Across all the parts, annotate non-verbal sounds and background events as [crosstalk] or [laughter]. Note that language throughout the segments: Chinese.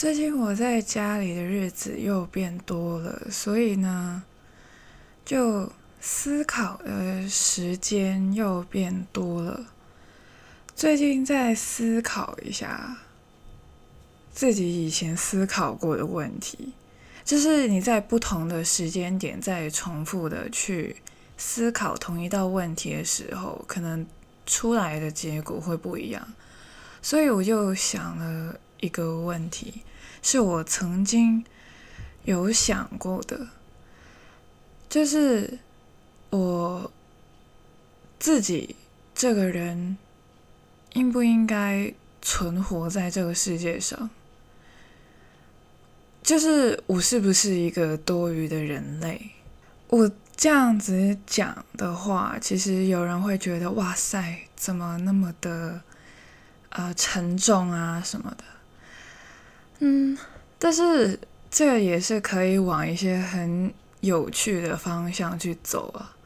最近我在家里的日子又变多了，所以呢，就思考的时间又变多了。最近在思考一下自己以前思考过的问题，就是你在不同的时间点在重复的去思考同一道问题的时候，可能出来的结果会不一样。所以我就想了一个问题，是我曾经有想过的，就是我自己这个人应不应该存活在这个世界上？就是我是不是一个多余的人类？我这样子讲的话，其实有人会觉得，哇塞，怎么那么的？呃，沉重啊什么的，嗯，但是这个也是可以往一些很有趣的方向去走啊。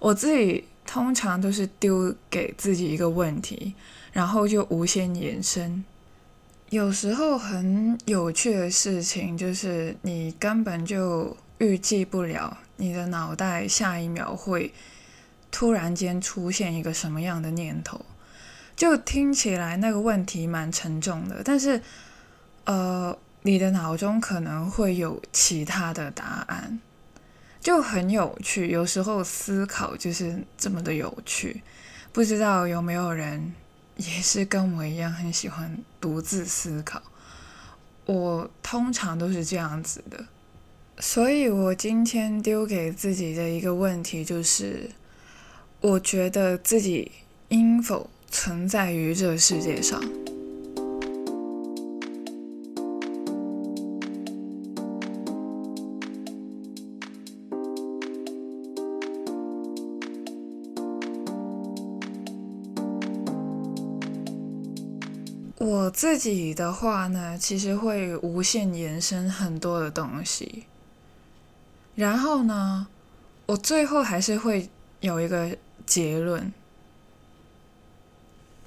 我自己通常都是丢给自己一个问题，然后就无限延伸。有时候很有趣的事情就是你根本就预计不了，你的脑袋下一秒会突然间出现一个什么样的念头。就听起来那个问题蛮沉重的，但是，呃，你的脑中可能会有其他的答案，就很有趣。有时候思考就是这么的有趣，不知道有没有人也是跟我一样很喜欢独自思考。我通常都是这样子的，所以我今天丢给自己的一个问题就是：我觉得自己应否。存在于这个世界上。我自己的话呢，其实会无限延伸很多的东西，然后呢，我最后还是会有一个结论。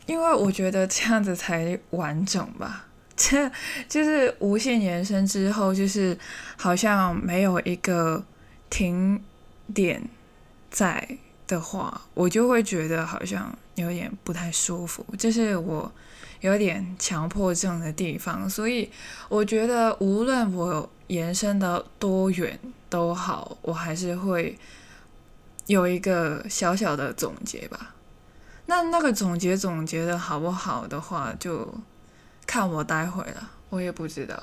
因为我觉得这样子才完整吧，这就是无限延伸之后，就是好像没有一个停点在的话，我就会觉得好像有点不太舒服，这是我有点强迫症的地方。所以我觉得无论我延伸的多远都好，我还是会有一个小小的总结吧。那那个总结总结的好不好的话，就看我待会了。我也不知道，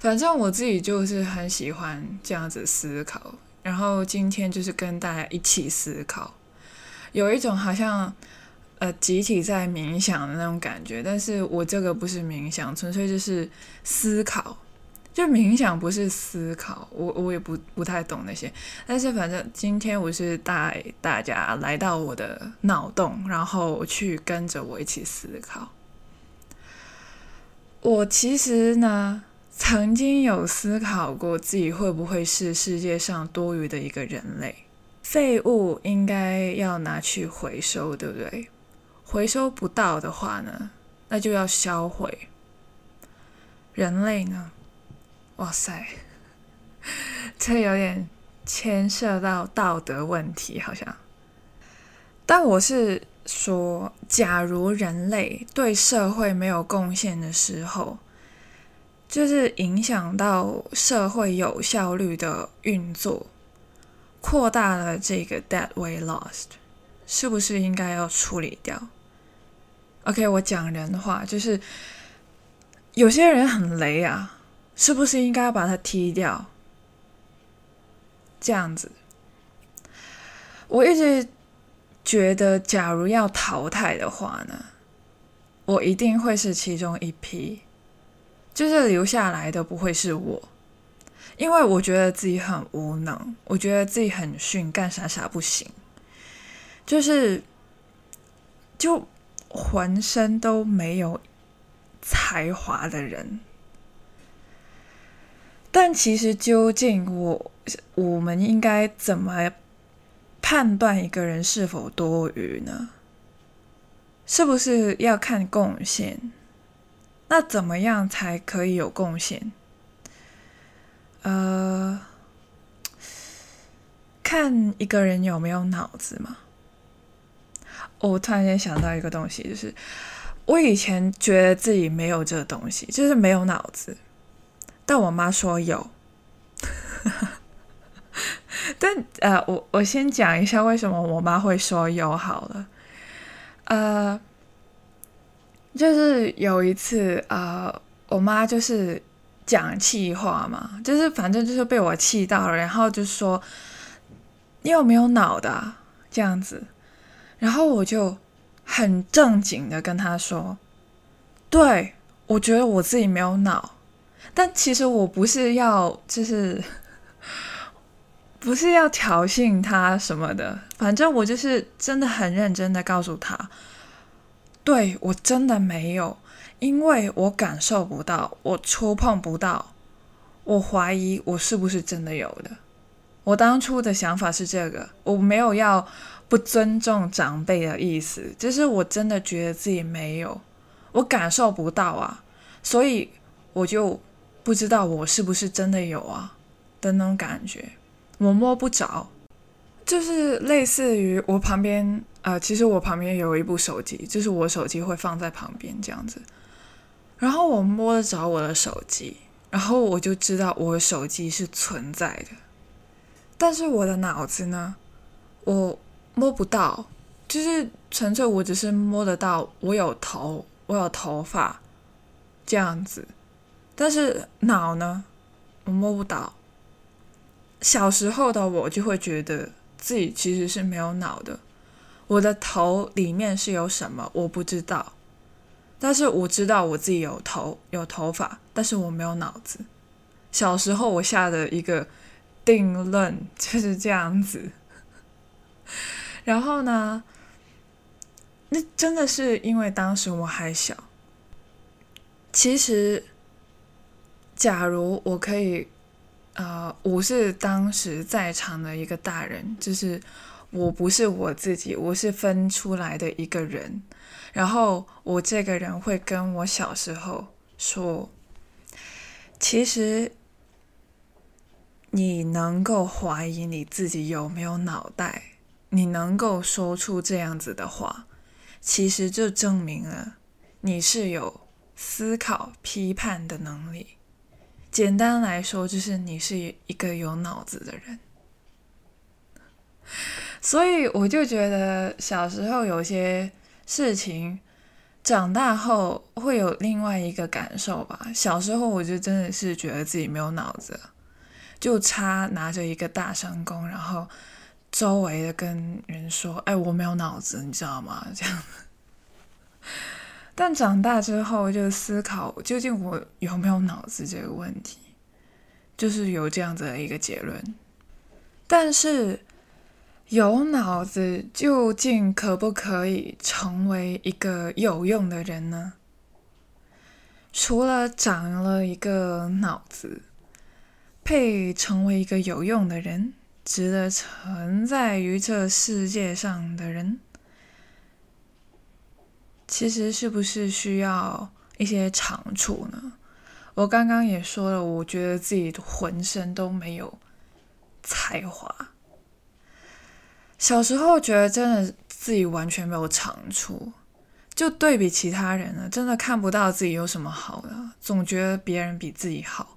反正我自己就是很喜欢这样子思考。然后今天就是跟大家一起思考，有一种好像呃集体在冥想的那种感觉。但是我这个不是冥想，纯粹就是思考。就冥想不是思考，我我也不不太懂那些，但是反正今天我是带大家来到我的脑洞，然后去跟着我一起思考。我其实呢，曾经有思考过自己会不会是世界上多余的一个人类，废物应该要拿去回收，对不对？回收不到的话呢，那就要销毁。人类呢？哇塞，[laughs] 这有点牵涉到道德问题，好像。但我是说，假如人类对社会没有贡献的时候，就是影响到社会有效率的运作，扩大了这个 dead way lost，是不是应该要处理掉？OK，我讲人话，就是有些人很雷啊。是不是应该把他踢掉？这样子，我一直觉得，假如要淘汰的话呢，我一定会是其中一批，就是留下来的不会是我，因为我觉得自己很无能，我觉得自己很逊，干啥啥不行，就是就浑身都没有才华的人。但其实，究竟我我们应该怎么判断一个人是否多余呢？是不是要看贡献？那怎么样才可以有贡献？呃，看一个人有没有脑子嘛。我突然间想到一个东西，就是我以前觉得自己没有这个东西，就是没有脑子，但我妈说有。[laughs] 但呃，我我先讲一下为什么我妈会说有好了。呃，就是有一次呃，我妈就是讲气话嘛，就是反正就是被我气到了，然后就说你有没有脑的这样子。然后我就很正经的跟他说：“对我觉得我自己没有脑，但其实我不是要就是 [laughs] 不是要挑衅他什么的，反正我就是真的很认真的告诉他，对我真的没有，因为我感受不到，我触碰不到，我怀疑我是不是真的有的。我当初的想法是这个，我没有要。”不尊重长辈的意思，就是我真的觉得自己没有，我感受不到啊，所以我就不知道我是不是真的有啊的那种感觉，我摸不着，就是类似于我旁边啊，其实我旁边有一部手机，就是我手机会放在旁边这样子，然后我摸得着我的手机，然后我就知道我的手机是存在的，但是我的脑子呢，我。摸不到，就是纯粹我只是摸得到，我有头，我有头发，这样子。但是脑呢，我摸不到。小时候的我就会觉得自己其实是没有脑的，我的头里面是有什么我不知道，但是我知道我自己有头有头发，但是我没有脑子。小时候我下的一个定论就是这样子。然后呢？那真的是因为当时我还小。其实，假如我可以，呃，我是当时在场的一个大人，就是我不是我自己，我是分出来的一个人。然后我这个人会跟我小时候说：“其实，你能够怀疑你自己有没有脑袋。”你能够说出这样子的话，其实就证明了你是有思考、批判的能力。简单来说，就是你是一个有脑子的人。所以我就觉得小时候有些事情，长大后会有另外一个感受吧。小时候我就真的是觉得自己没有脑子，就差拿着一个大声公，然后。周围的跟人说：“哎，我没有脑子，你知道吗？” [laughs] 这样。[laughs] 但长大之后就思考，究竟我有没有脑子这个问题，就是有这样子的一个结论。但是有脑子究竟可不可以成为一个有用的人呢？除了长了一个脑子，配成为一个有用的人？值得存在于这世界上的人，其实是不是需要一些长处呢？我刚刚也说了，我觉得自己浑身都没有才华。小时候觉得真的自己完全没有长处，就对比其他人呢，真的看不到自己有什么好的，总觉得别人比自己好。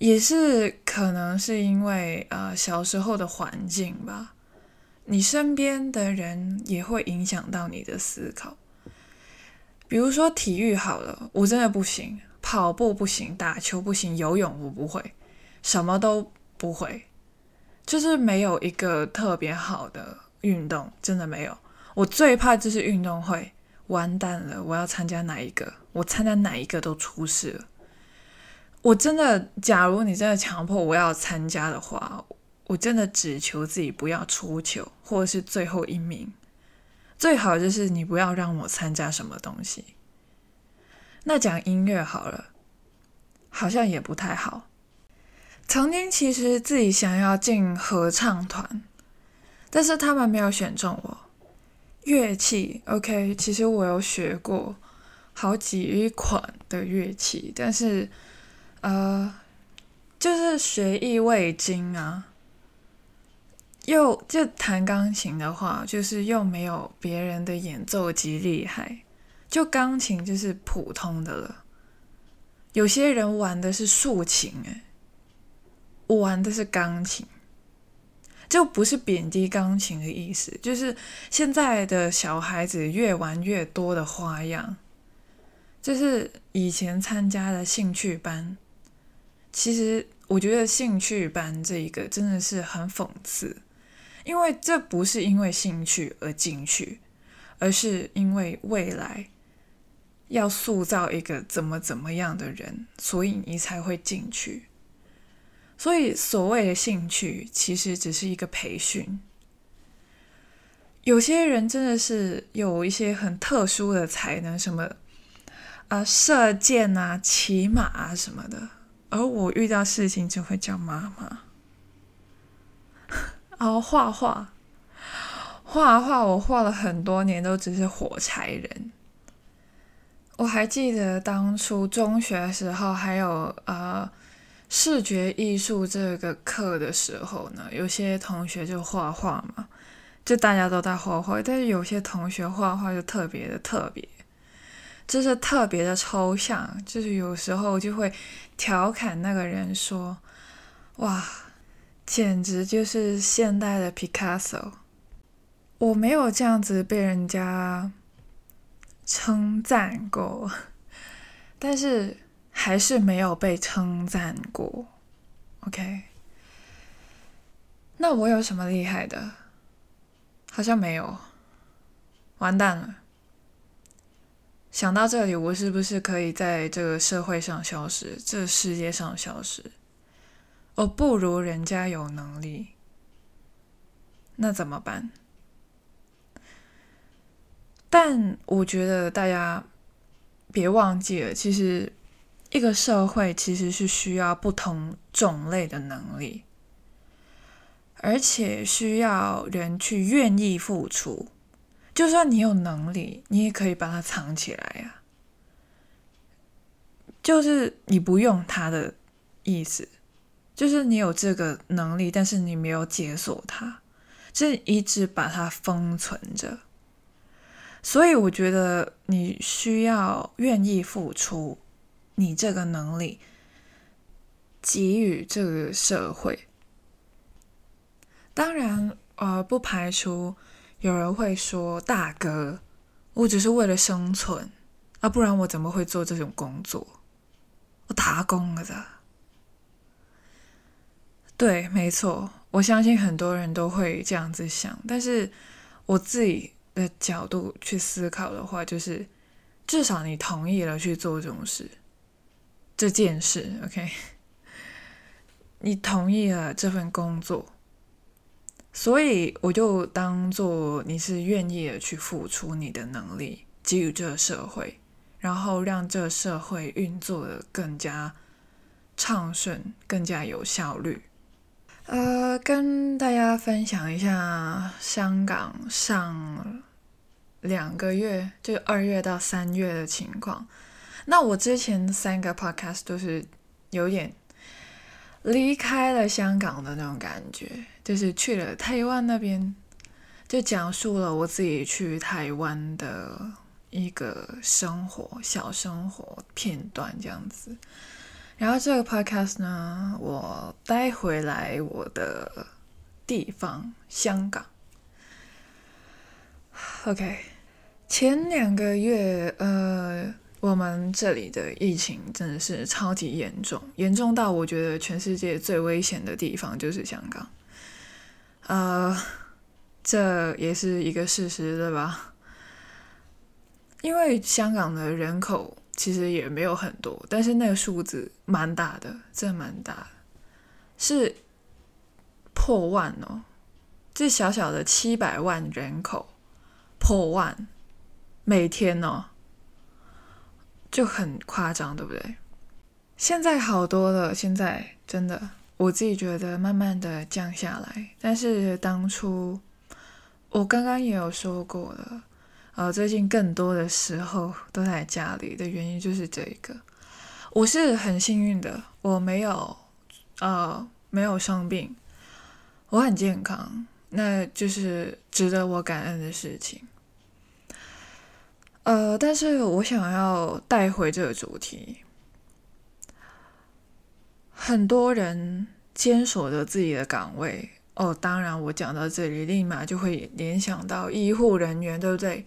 也是可能是因为呃小时候的环境吧，你身边的人也会影响到你的思考。比如说体育好了，我真的不行，跑步不行，打球不行，游泳我不会，什么都不会，就是没有一个特别好的运动，真的没有。我最怕就是运动会，完蛋了，我要参加哪一个，我参加哪一个都出事了。我真的，假如你真的强迫我要参加的话，我真的只求自己不要出糗，或者是最后一名。最好就是你不要让我参加什么东西。那讲音乐好了，好像也不太好。曾经其实自己想要进合唱团，但是他们没有选中我。乐器，OK，其实我有学过。好几款的乐器，但是呃，就是学艺未精啊。又就弹钢琴的话，就是又没有别人的演奏级厉害，就钢琴就是普通的了。有些人玩的是竖琴，哎，我玩的是钢琴，就不是贬低钢琴的意思，就是现在的小孩子越玩越多的花样，就是以前参加的兴趣班，其实我觉得兴趣班这一个真的是很讽刺，因为这不是因为兴趣而进去，而是因为未来。要塑造一个怎么怎么样的人，所以你才会进去。所以所谓的兴趣，其实只是一个培训。有些人真的是有一些很特殊的才能，什么啊射箭啊、骑马啊什么的，而我遇到事情就会叫妈妈。哦，画画，画画，我画了很多年，都只是火柴人。我还记得当初中学时候，还有呃视觉艺术这个课的时候呢，有些同学就画画嘛，就大家都在画画，但是有些同学画画就特别的特别，就是特别的抽象，就是有时候就会调侃那个人说：“哇，简直就是现代的 Picasso。”我没有这样子被人家。称赞过，但是还是没有被称赞过。OK，那我有什么厉害的？好像没有，完蛋了。想到这里，我是不是可以在这个社会上消失，这世界上消失？我不如人家有能力，那怎么办？但我觉得大家别忘记了，其实一个社会其实是需要不同种类的能力，而且需要人去愿意付出。就算你有能力，你也可以把它藏起来呀。就是你不用它的意思，就是你有这个能力，但是你没有解锁它，就一直把它封存着。所以我觉得你需要愿意付出你这个能力，给予这个社会。当然，呃，不排除有人会说：“大哥，我只是为了生存啊，不然我怎么会做这种工作？我打工了的。”对，没错，我相信很多人都会这样子想，但是我自己。的角度去思考的话，就是至少你同意了去做这种事，这件事，OK？[laughs] 你同意了这份工作，所以我就当做你是愿意的去付出你的能力，给予这个社会，然后让这个社会运作的更加畅顺，更加有效率。呃，跟大家分享一下香港上两个月，就二月到三月的情况。那我之前三个 podcast 都是有点离开了香港的那种感觉，就是去了台湾那边，就讲述了我自己去台湾的一个生活小生活片段这样子。然后这个 podcast 呢，我带回来我的地方香港。OK，前两个月，呃，我们这里的疫情真的是超级严重，严重到我觉得全世界最危险的地方就是香港。呃，这也是一个事实，对吧？因为香港的人口。其实也没有很多，但是那个数字蛮大的，真的蛮大，是破万哦！这小小的七百万人口破万，每天哦，就很夸张，对不对？现在好多了，现在真的，我自己觉得慢慢的降下来。但是当初我刚刚也有说过了，呃，最近更多的时候都在家里的原因就是这一个。我是很幸运的，我没有呃没有生病，我很健康，那就是值得我感恩的事情。呃，但是我想要带回这个主题，很多人坚守着自己的岗位。哦，当然，我讲到这里，立马就会联想到医护人员，对不对？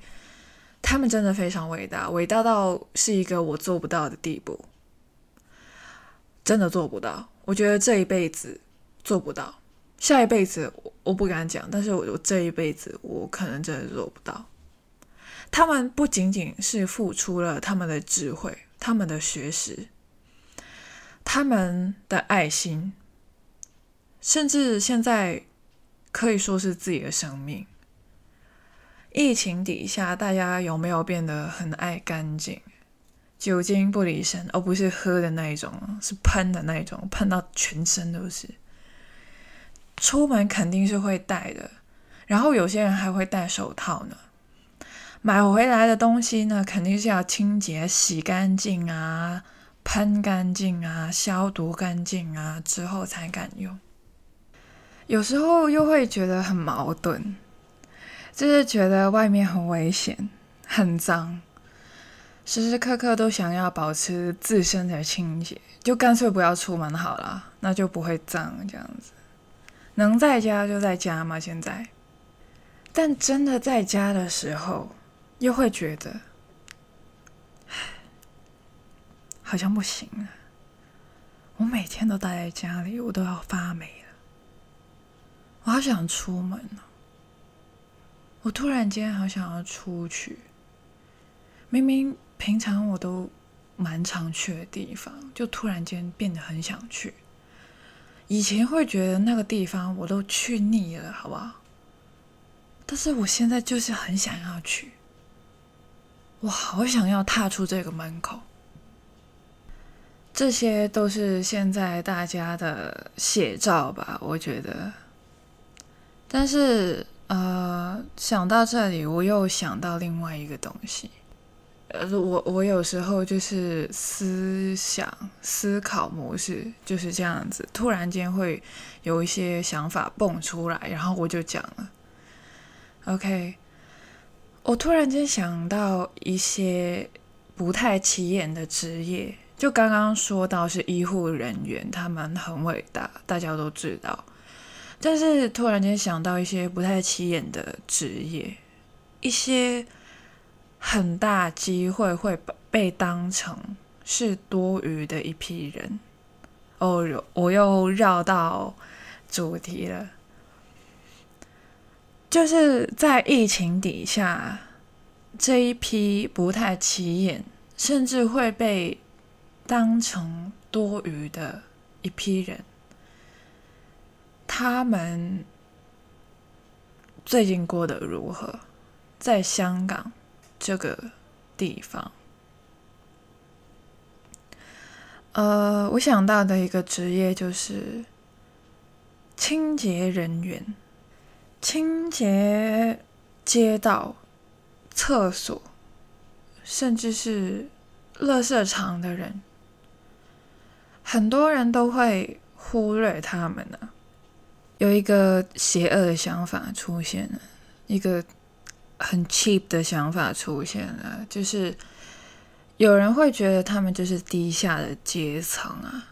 他们真的非常伟大，伟大到是一个我做不到的地步，真的做不到。我觉得这一辈子做不到，下一辈子我我不敢讲，但是我我这一辈子我可能真的做不到。他们不仅仅是付出了他们的智慧、他们的学识、他们的爱心。甚至现在可以说是自己的生命。疫情底下，大家有没有变得很爱干净？酒精不离身，而不是喝的那一种，是喷的那一种，喷到全身都是。出门肯定是会戴的，然后有些人还会戴手套呢。买回来的东西呢，肯定是要清洁、洗干净啊，喷干净啊，消毒干净啊之后才敢用。有时候又会觉得很矛盾，就是觉得外面很危险、很脏，时时刻刻都想要保持自身的清洁，就干脆不要出门好了，那就不会脏这样子。能在家就在家嘛，现在。但真的在家的时候，又会觉得，[sighs] 好像不行了。我每天都待在家里，我都要发霉了。我好想出门哦！我突然间好想要出去。明明平常我都蛮常去的地方，就突然间变得很想去。以前会觉得那个地方我都去腻了，好不好？但是我现在就是很想要去。我好想要踏出这个门口。这些都是现在大家的写照吧？我觉得。但是，呃，想到这里，我又想到另外一个东西。呃，我我有时候就是思想思考模式就是这样子，突然间会有一些想法蹦出来，然后我就讲了。OK，我突然间想到一些不太起眼的职业，就刚刚说到是医护人员，他们很伟大，大家都知道。但是突然间想到一些不太起眼的职业，一些很大机会会被当成是多余的一批人。哦，我又绕到主题了，就是在疫情底下，这一批不太起眼，甚至会被当成多余的一批人。他们最近过得如何？在香港这个地方，呃，我想到的一个职业就是清洁人员，清洁街道、厕所，甚至是垃圾场的人，很多人都会忽略他们呢。有一个邪恶的想法出现了，一个很 cheap 的想法出现了，就是有人会觉得他们就是低下的阶层啊。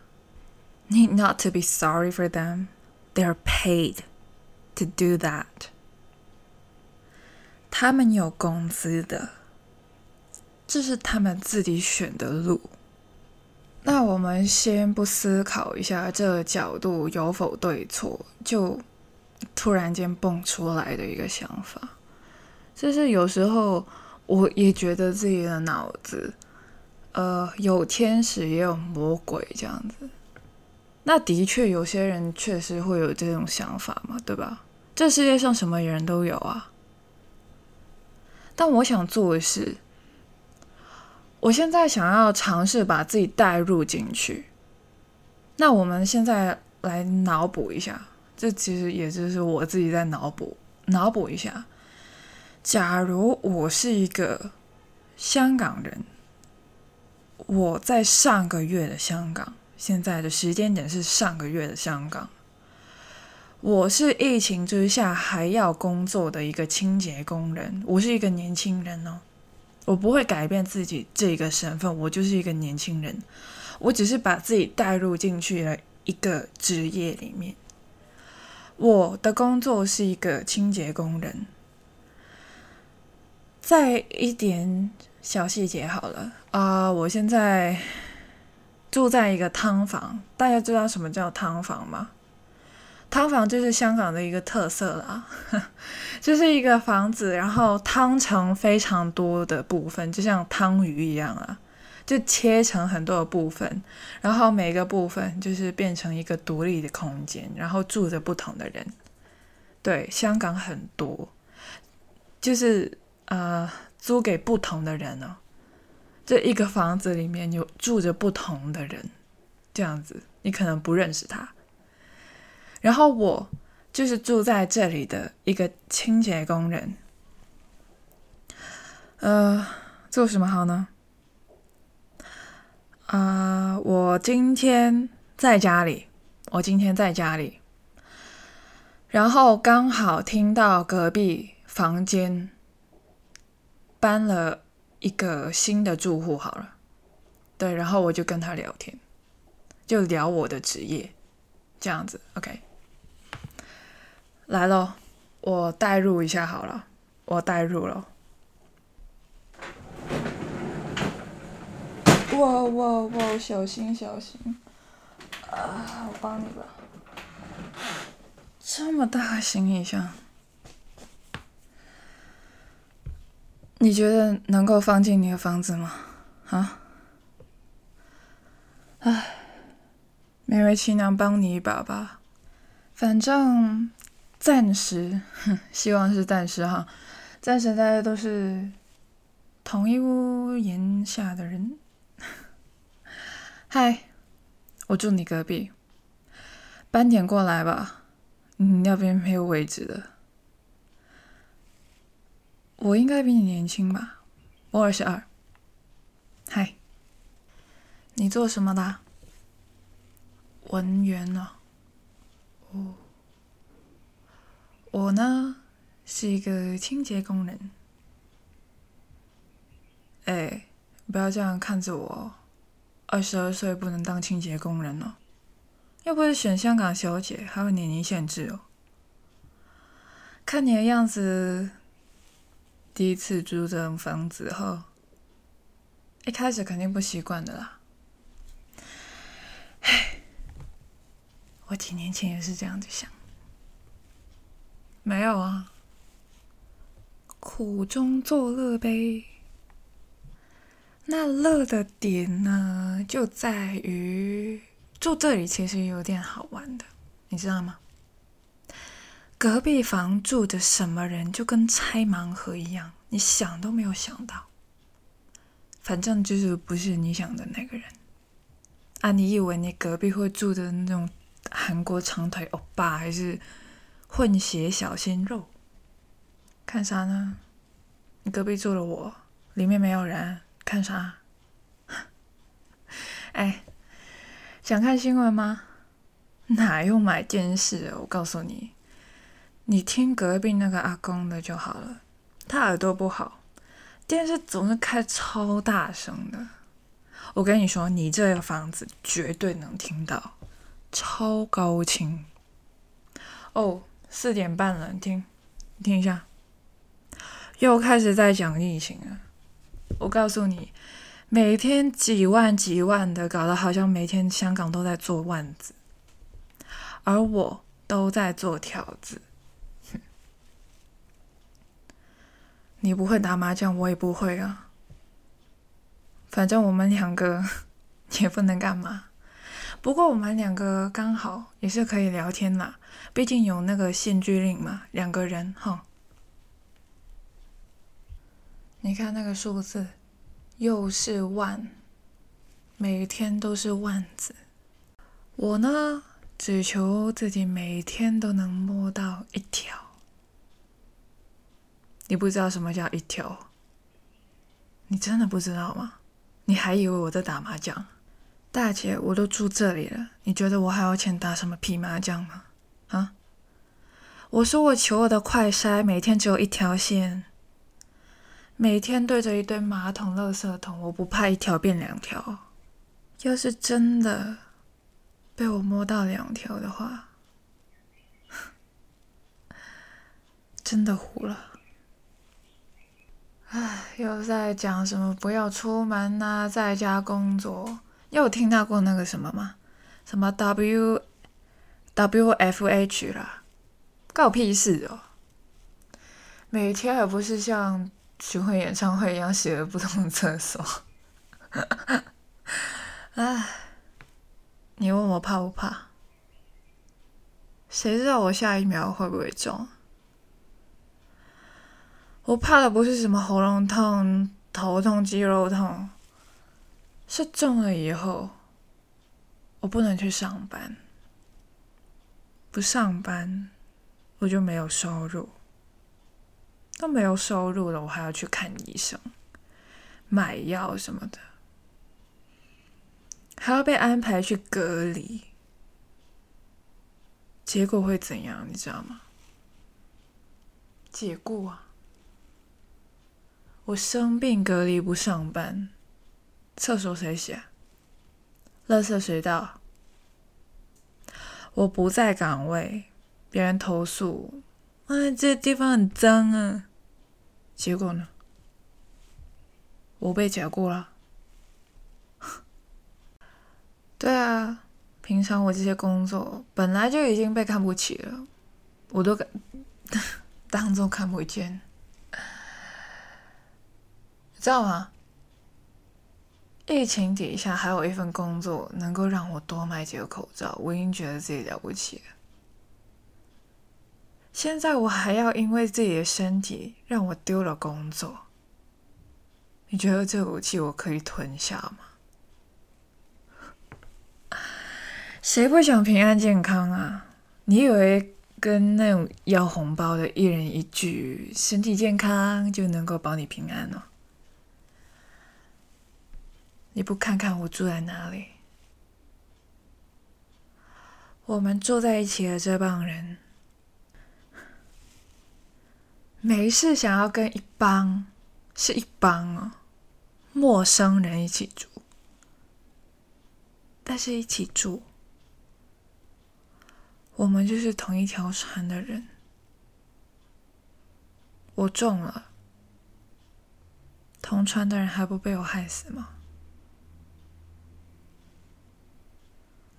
Need not to be sorry for them, they are paid to do that。他们有工资的，这是他们自己选的路。那我们先不思考一下这个角度有否对错，就突然间蹦出来的一个想法，就是有时候我也觉得自己的脑子，呃，有天使也有魔鬼这样子。那的确有些人确实会有这种想法嘛，对吧？这世界上什么人都有啊。但我想做的是。我现在想要尝试把自己带入进去，那我们现在来脑补一下，这其实也就是我自己在脑补，脑补一下，假如我是一个香港人，我在上个月的香港，现在的时间点是上个月的香港。我是疫情之下还要工作的一个清洁工人，我是一个年轻人哦，我不会改变自己这个身份，我就是一个年轻人，我只是把自己带入进去了一个职业里面。我的工作是一个清洁工人，在一点小细节好了啊，我现在住在一个汤房，大家知道什么叫汤房吗？汤房就是香港的一个特色啦，[laughs] 就是一个房子，然后汤成非常多的部分，就像汤鱼一样啊，就切成很多的部分，然后每个部分就是变成一个独立的空间，然后住着不同的人。对，香港很多，就是呃租给不同的人哦，这一个房子里面有住着不同的人，这样子你可能不认识他。然后我就是住在这里的一个清洁工人，呃，做什么好呢？啊，我今天在家里，我今天在家里，然后刚好听到隔壁房间搬了一个新的住户，好了，对，然后我就跟他聊天，就聊我的职业，这样子，OK。来喽，我代入一下好了，我代入了。哇哇哇！小心小心！啊，我帮你吧。这么大个行李箱，你觉得能够放进你的房子吗？啊？唉，勉为其难帮你一把吧，反正。暂时，[laughs] 希望是暂时哈。暂时大家都是同一屋檐下的人。嗨，我住你隔壁，搬点过来吧。你那边没有位置的。我应该比你年轻吧？我二十二。嗨，你做什么的？文员呢？哦。我呢是一个清洁工人。哎，不要这样看着我，二十二岁不能当清洁工人哦。又不是选香港小姐，还有年龄限制哦。看你的样子，第一次租这种房子后，一开始肯定不习惯的啦。唉，我几年前也是这样子想。没有啊，苦中作乐呗。那乐的点呢，就在于住这里其实有点好玩的，你知道吗？隔壁房住着什么人，就跟拆盲盒一样，你想都没有想到。反正就是不是你想的那个人。啊，你以为你隔壁会住的那种韩国长腿欧巴，还是？混血小鲜肉，看啥呢？你隔壁住了我，里面没有人，看啥？[laughs] 哎，想看新闻吗？哪用买电视？我告诉你，你听隔壁那个阿公的就好了。他耳朵不好，电视总是开超大声的。我跟你说，你这个房子绝对能听到，超高清哦。四点半了，你听，你听一下，又开始在讲疫情了。我告诉你，每天几万几万的，搞得好像每天香港都在做万子，而我都在做条子。你不会打麻将，我也不会啊。反正我们两个 [laughs] 也不能干嘛。不过我们两个刚好也是可以聊天啦，毕竟有那个限聚令嘛，两个人哈。你看那个数字，又是万，每天都是万字。我呢，只求自己每天都能摸到一条。你不知道什么叫一条？你真的不知道吗？你还以为我在打麻将？大姐，我都住这里了，你觉得我还有钱打什么屁麻将吗？啊？我说我求我的快筛，每天只有一条线，每天对着一堆马桶、垃圾桶，我不怕一条变两条。要是真的被我摸到两条的话，[laughs] 真的糊了。唉，又在讲什么不要出门呐，在家工作。有听到过那个什么吗？什么 W W F H 啦，告屁事哦！每天还不是像巡回演唱会一样洗了不同的厕所。[laughs] 唉，你问我怕不怕？谁知道我下一秒会不会中？我怕的不是什么喉咙痛、头痛、肌肉痛，是中了以后，我不能去上班，不上班我就没有收入，都没有收入了，我还要去看医生、买药什么的，还要被安排去隔离，结果会怎样？你知道吗？解雇啊！我生病隔离不上班，厕所谁洗？垃圾谁倒？我不在岗位，别人投诉，啊，这地方很脏啊。结果呢？我被解雇了。对啊，平常我这些工作本来就已经被看不起了，我都敢 [laughs] 当做看不见。知道吗？疫情底下还有一份工作能够让我多买几个口罩，我已经觉得自己了不起了。现在我还要因为自己的身体让我丢了工作，你觉得这口气我可以吞下吗？谁不想平安健康啊？你以为跟那种要红包的一人一句“身体健康”就能够保你平安哦？你不看看我住在哪里？我们坐在一起的这帮人，没事想要跟一帮是一帮哦，陌生人一起住，但是一起住，我们就是同一条船的人。我中了，同船的人还不被我害死吗？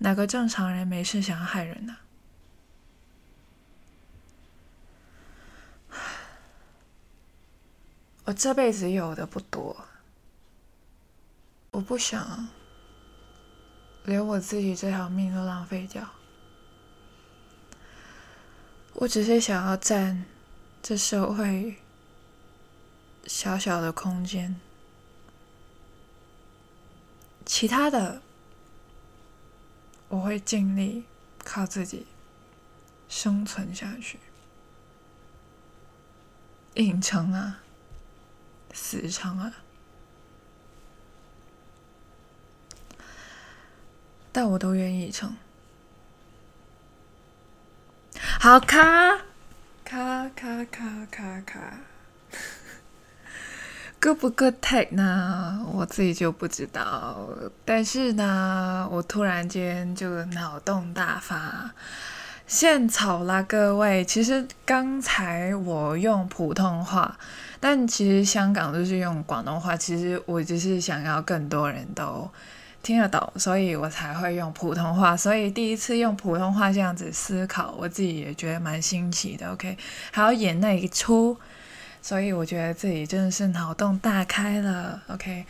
哪个正常人没事想要害人呢？我这辈子有的不多，我不想连我自己这条命都浪费掉。我只是想要占这社会小小的空间，其他的。我会尽力靠自己生存下去，硬撑啊，死撑啊！但我都愿意撑。好卡卡卡卡卡卡。Good 不 good take 呢？我自己就不知道。但是呢，我突然间就脑洞大发，献草啦，各位！其实刚才我用普通话，但其实香港都是用广东话。其实我只是想要更多人都听得懂，所以我才会用普通话。所以第一次用普通话这样子思考，我自己也觉得蛮新奇的。OK，还要演那一出。所以我觉得自己真的是脑洞大开了，OK。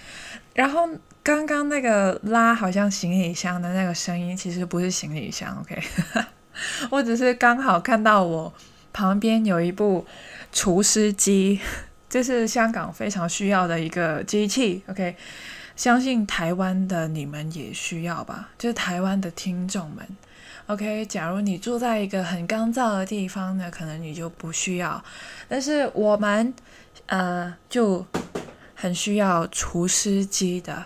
然后刚刚那个拉好像行李箱的那个声音，其实不是行李箱，OK。[laughs] 我只是刚好看到我旁边有一部除湿机，[laughs] 这是香港非常需要的一个机器，OK。相信台湾的你们也需要吧，就是台湾的听众们。OK，假如你住在一个很干燥的地方呢，可能你就不需要。但是我们，呃，就很需要除湿机的。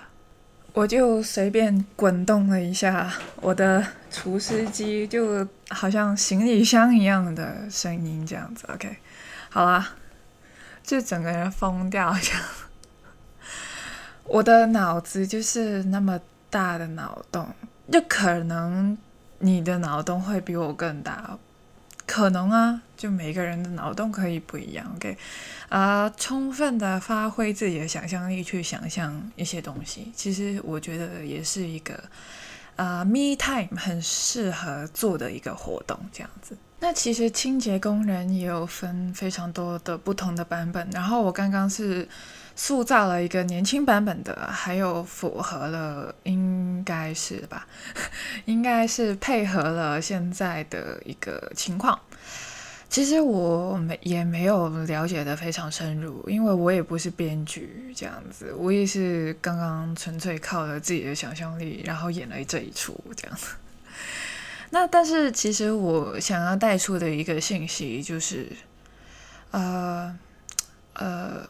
我就随便滚动了一下我的除湿机，就好像行李箱一样的声音这样子。OK，好啦，就整个人疯掉这样。我的脑子就是那么大的脑洞，就可能。你的脑洞会比我更大，可能啊，就每个人的脑洞可以不一样，OK，啊，充分的发挥自己的想象力去想象一些东西，其实我觉得也是一个啊，me time 很适合做的一个活动，这样子。那其实清洁工人也有分非常多的不同的版本，然后我刚刚是。塑造了一个年轻版本的，还有符合了，应该是吧？[laughs] 应该是配合了现在的一个情况。其实我没也没有了解的非常深入，因为我也不是编剧这样子，我也是刚刚纯粹靠着自己的想象力，然后演了这一出这样子。[laughs] 那但是其实我想要带出的一个信息就是，呃，呃。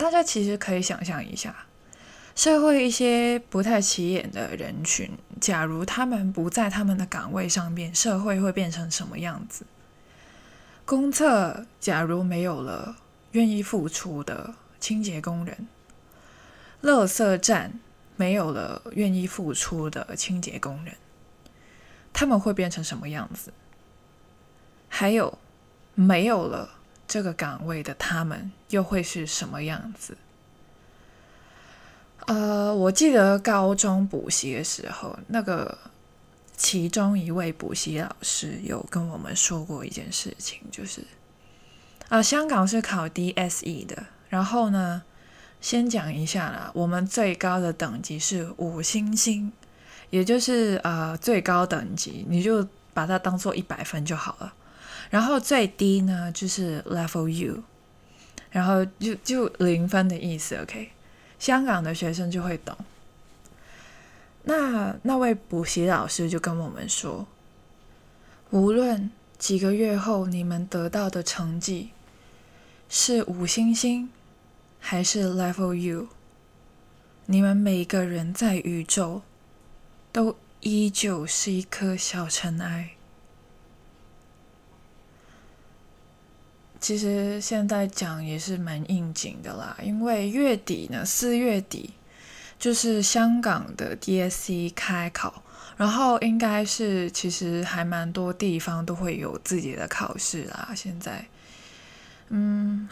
大家其实可以想象一下，社会一些不太起眼的人群，假如他们不在他们的岗位上面，社会会变成什么样子？公厕假如没有了愿意付出的清洁工人，垃圾站没有了愿意付出的清洁工人，他们会变成什么样子？还有，没有了。这个岗位的他们又会是什么样子？呃，我记得高中补习的时候，那个其中一位补习老师有跟我们说过一件事情，就是啊，香港是考 DSE 的，然后呢，先讲一下啦，我们最高的等级是五星星，也就是呃最高等级，你就把它当做一百分就好了。然后最低呢就是 Level U，然后就就零分的意思，OK？香港的学生就会懂。那那位补习老师就跟我们说，无论几个月后你们得到的成绩是五星星还是 Level U，你们每个人在宇宙都依旧是一颗小尘埃。其实现在讲也是蛮应景的啦，因为月底呢，四月底就是香港的 DSE 开考，然后应该是其实还蛮多地方都会有自己的考试啦。现在，嗯，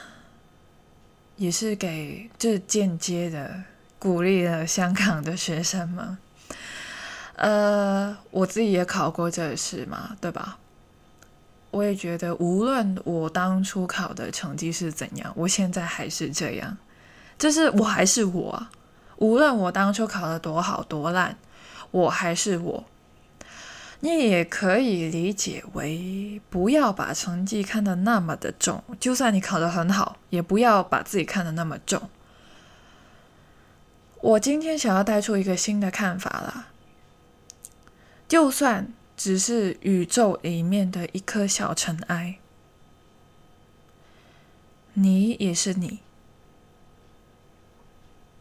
也是给这间接的鼓励了香港的学生们。呃，我自己也考过这事嘛，对吧？我也觉得，无论我当初考的成绩是怎样，我现在还是这样，就是我还是我。无论我当初考的多好多烂，我还是我。你也可以理解为，不要把成绩看得那么的重，就算你考得很好，也不要把自己看得那么重。我今天想要带出一个新的看法啦，就算。只是宇宙里面的一颗小尘埃，你也是你，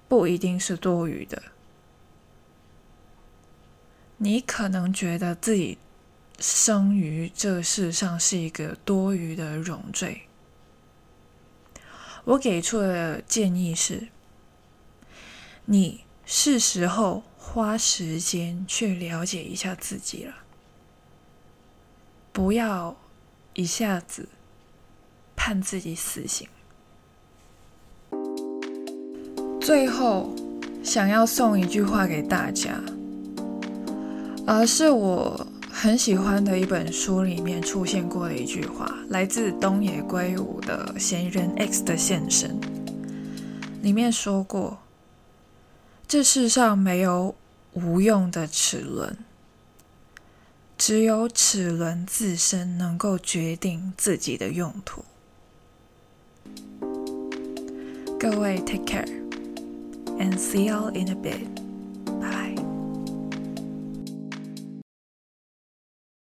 不一定是多余的。你可能觉得自己生于这世上是一个多余的荣罪。我给出的建议是：你是时候花时间去了解一下自己了。不要一下子判自己死刑。最后，想要送一句话给大家，而是我很喜欢的一本书里面出现过的一句话，来自东野圭吾的《嫌疑人 X 的现身》，里面说过：“这世上没有无用的齿轮。”只有齿轮自身能够决定自己的用途。各位，take care。and see y'all in a bit. bye